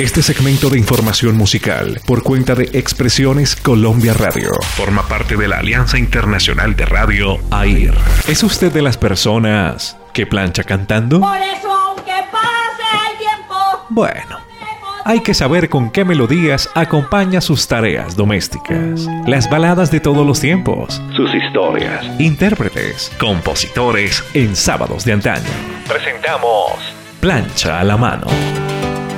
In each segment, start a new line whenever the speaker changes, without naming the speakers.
Este segmento de información musical, por cuenta de Expresiones Colombia Radio, forma parte de la Alianza Internacional de Radio AIR. ¿Es usted de las personas que plancha cantando?
Por eso, aunque pase el tiempo,
Bueno. Hay que saber con qué melodías acompaña sus tareas domésticas, las baladas de todos los tiempos, sus historias, intérpretes, compositores en sábados de antaño. Presentamos Plancha a la mano.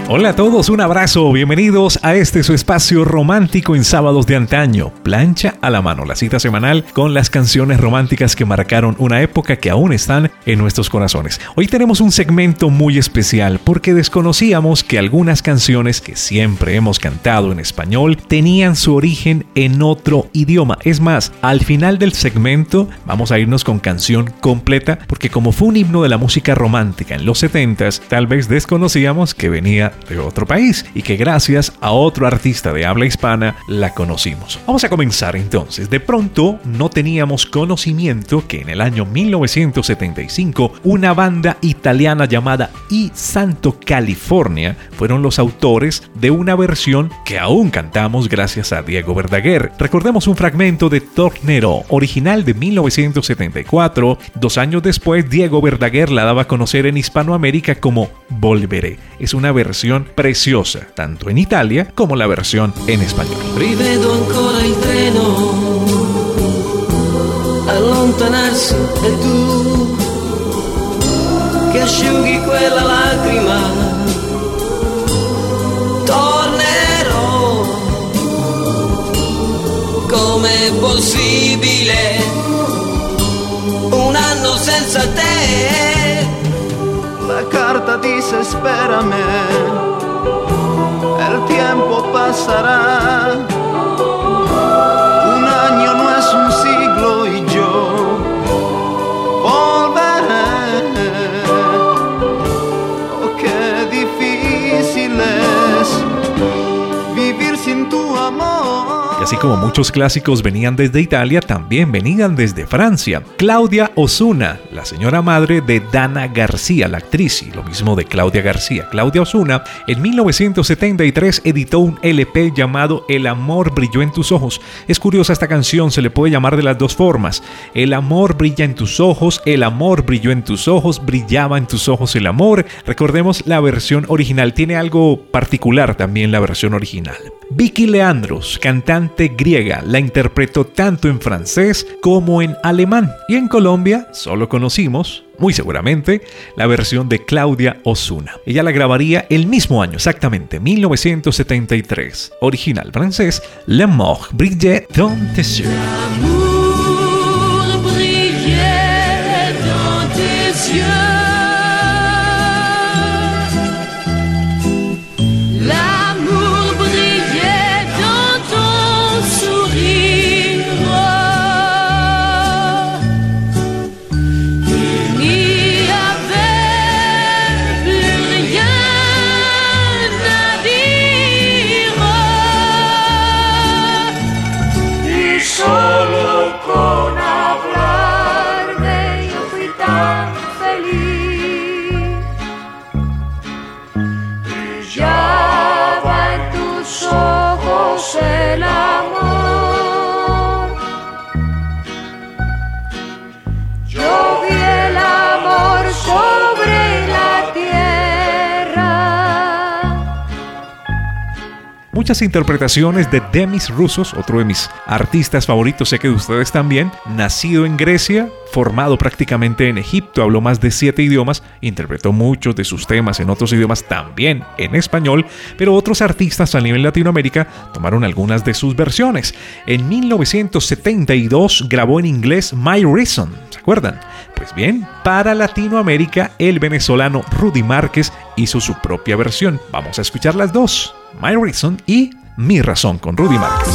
Hola a todos, un abrazo, bienvenidos a este su espacio romántico en sábados de antaño, plancha a la mano, la cita semanal con las canciones románticas que marcaron una época que aún están en nuestros corazones. Hoy tenemos un segmento muy especial porque desconocíamos que algunas canciones que siempre hemos cantado en español tenían su origen en otro idioma. Es más, al final del segmento vamos a irnos con canción completa porque como fue un himno de la música romántica en los 70s, tal vez desconocíamos que venía de otro país y que gracias a otro artista de habla hispana la conocimos. Vamos a comenzar entonces. De pronto no teníamos conocimiento que en el año 1975 una banda italiana llamada I Santo California fueron los autores de una versión que aún cantamos gracias a Diego Verdaguer. Recordemos un fragmento de Tornero, original de 1974. Dos años después, Diego Verdaguer la daba a conocer en Hispanoamérica como Volveré. Es una versión preciosa, tanto en Italia como la versión en español.
Rivedo ancora il treno allontanarsi e tu che asciughi quella lacrima. Tornerò. Com'è possibile un anno senza te?
La carta dice espérame, el tiempo pasará. Y
así como muchos clásicos venían desde Italia, también venían desde Francia. Claudia Osuna, la señora madre de Dana García, la actriz, y lo mismo de Claudia García. Claudia Osuna, en 1973 editó un LP llamado El amor brilló en tus ojos. Es curiosa esta canción, se le puede llamar de las dos formas. El amor brilla en tus ojos, el amor brilló en tus ojos, brillaba en tus ojos el amor. Recordemos la versión original, tiene algo particular también la versión original. Vicky Leandros, cantante griega, la interpretó tanto en francés como en alemán. Y en Colombia solo conocimos, muy seguramente, la versión de Claudia Osuna. Ella la grabaría el mismo año, exactamente, 1973. Original francés, Le Mort brillait dans tes.
Feliz. Brillaba en tus ojos el amor.
Muchas interpretaciones de Demis Roussos, otro de mis artistas favoritos, sé que de ustedes también, nacido en Grecia, formado prácticamente en Egipto, habló más de siete idiomas, interpretó muchos de sus temas en otros idiomas también en español, pero otros artistas a nivel Latinoamérica tomaron algunas de sus versiones. En 1972 grabó en inglés My Reason, ¿se acuerdan? Pues bien, para Latinoamérica el venezolano Rudy Márquez hizo su propia versión. Vamos a escuchar las dos, My Reason y Mi Razón con Rudy Márquez.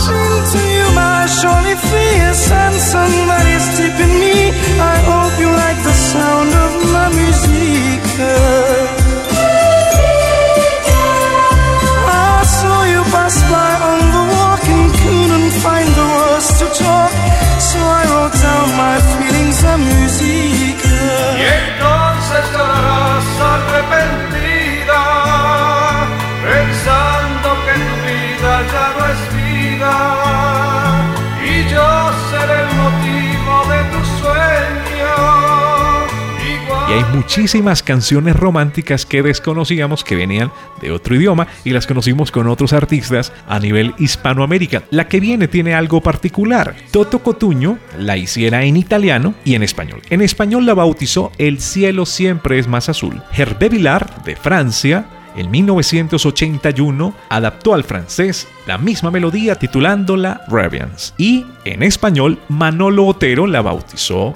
Hay muchísimas canciones románticas que desconocíamos que venían de otro idioma y las conocimos con otros artistas a nivel hispanoamérica. La que viene tiene algo particular. Toto Cotuño la hiciera en italiano y en español. En español la bautizó El cielo siempre es más azul. Hervé Vilar de Francia en 1981 adaptó al francés la misma melodía titulándola Radiance y en español Manolo Otero la bautizó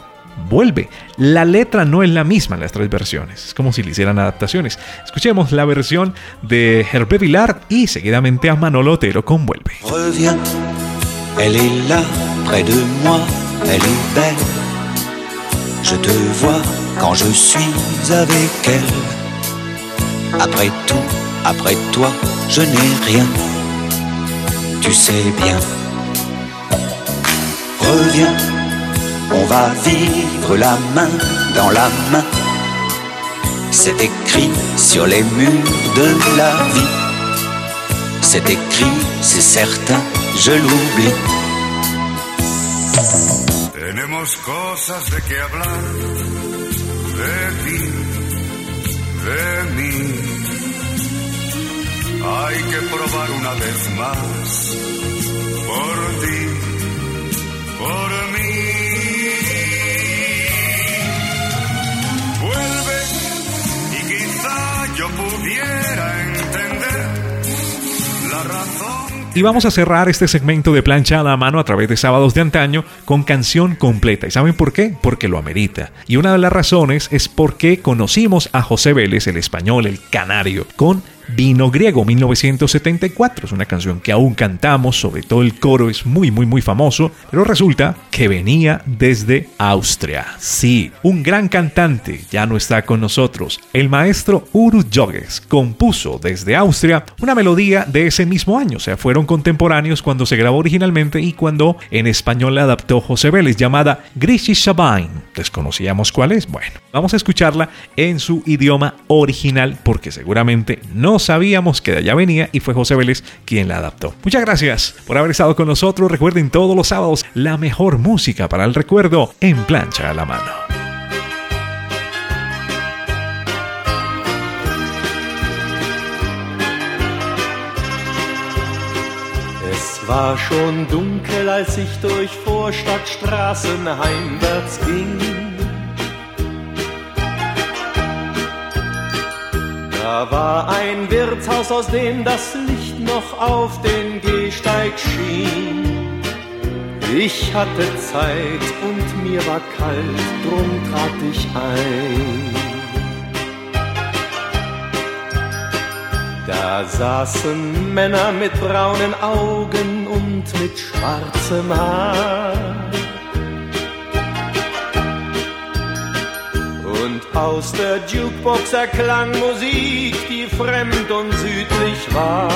Vuelve. La letra no es la misma en las tres versiones, es como si le hicieran adaptaciones. Escuchemos la versión de Hervé Vilar y seguidamente a Manolo Otero con Vuelve.
Reviens, elle est là, près de moi, elle est belle. Je te vois quand je suis avec elle. Après tout, après toi, je n'ai rien. Tu sais bien. Reviens, on va vivre la main dans la main. C'est écrit sur les murs de la vie. C'est écrit, c'est certain, je l'oublie.
Tenemos cosas de que hablar, de ti. Hay que probar una vez más, por ti, Y
vamos a cerrar este segmento de plancha a la mano a través de sábados de antaño con canción completa. ¿Y saben por qué? Porque lo amerita. Y una de las razones es porque conocimos a José Vélez, el español, el canario, con Vino Griego 1974. Es una canción que aún cantamos, sobre todo el coro es muy muy muy famoso, pero resulta que venía desde Austria. Sí, un gran cantante ya no está con nosotros. El maestro Uru Joges compuso desde Austria una melodía de ese mismo año, o sea, fueron contemporáneos cuando se grabó originalmente y cuando en español la adaptó José Vélez, llamada Grisi Shabain. ¿Desconocíamos cuál es? Bueno, vamos a escucharla en su idioma original porque seguramente no sabíamos que de allá venía y fue José Vélez quien la adaptó. Muchas gracias por haber estado con nosotros. Recuerden todos los sábados la mejor música para el recuerdo en plancha a la mano.
War schon dunkel, als ich durch Vorstadtstraßen heimwärts ging. Da war ein Wirtshaus, aus dem das Licht noch auf den Gehsteig schien. Ich hatte Zeit und mir war kalt, drum trat ich ein. Da saßen Männer mit braunen Augen und mit schwarzem Haar. Und aus der Jukebox erklang Musik, die fremd und südlich war.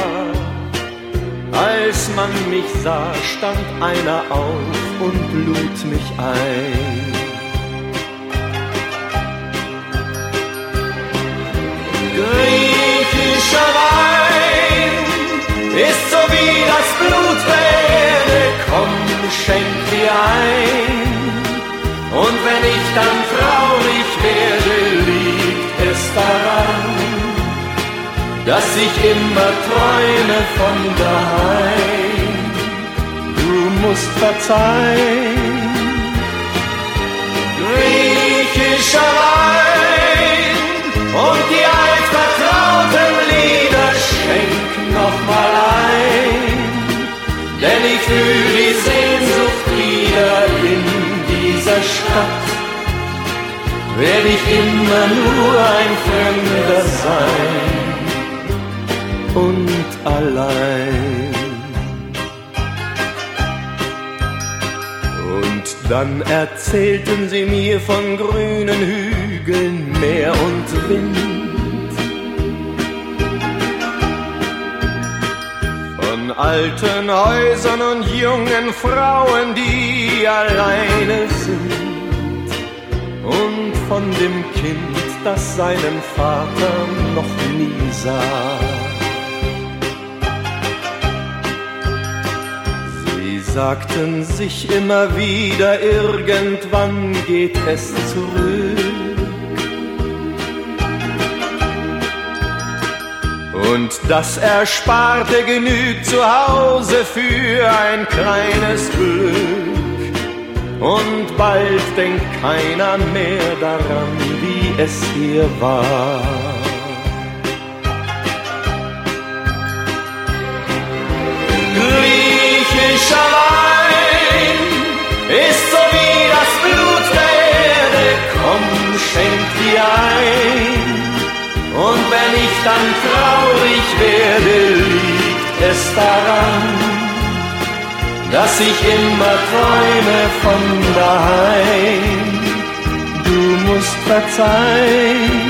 Als man mich sah, stand einer auf und lud mich ein. Griechischer Wein ist so wie das Blut der Erde, komm, schenk dir ein. Und wenn ich dann traurig werde, liegt es daran, dass ich immer träume von daheim. Du musst verzeihen. Dieser Stadt. Werd ich immer nur ein Fremder sein und allein. Und dann erzählten sie mir von grünen Hügeln, Meer und Wind. Von alten Häusern und jungen Frauen, die alleine sind. Mund von dem Kind, das seinen Vater noch nie sah. Sie sagten sich immer wieder, irgendwann geht es zurück. Und das Ersparte genügt zu Hause für ein kleines Glück. Und bald denkt keiner mehr daran, wie es hier war. Griechischer Wein ist so wie das Blut der Erde, komm, schenk dir ein. Und wenn ich dann traurig werde, liegt es daran, dass ich immer träume von daheim. Du musst verzeihen.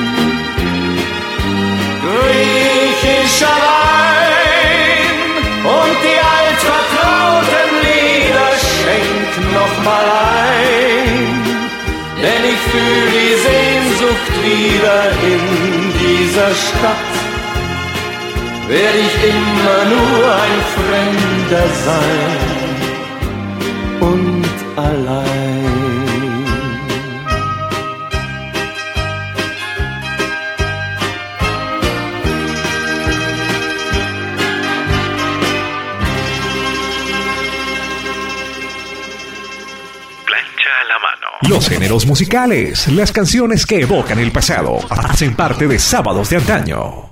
Griechischer Wein und die altvertrauten Lieder schenk noch mal ein, denn ich fühle die Sehnsucht wieder in dieser Stadt. Werde ich immer nur ein Fremder sein und allein.
Los géneros musicales, las canciones que evocan el pasado, hacen parte de Sábados de Antaño.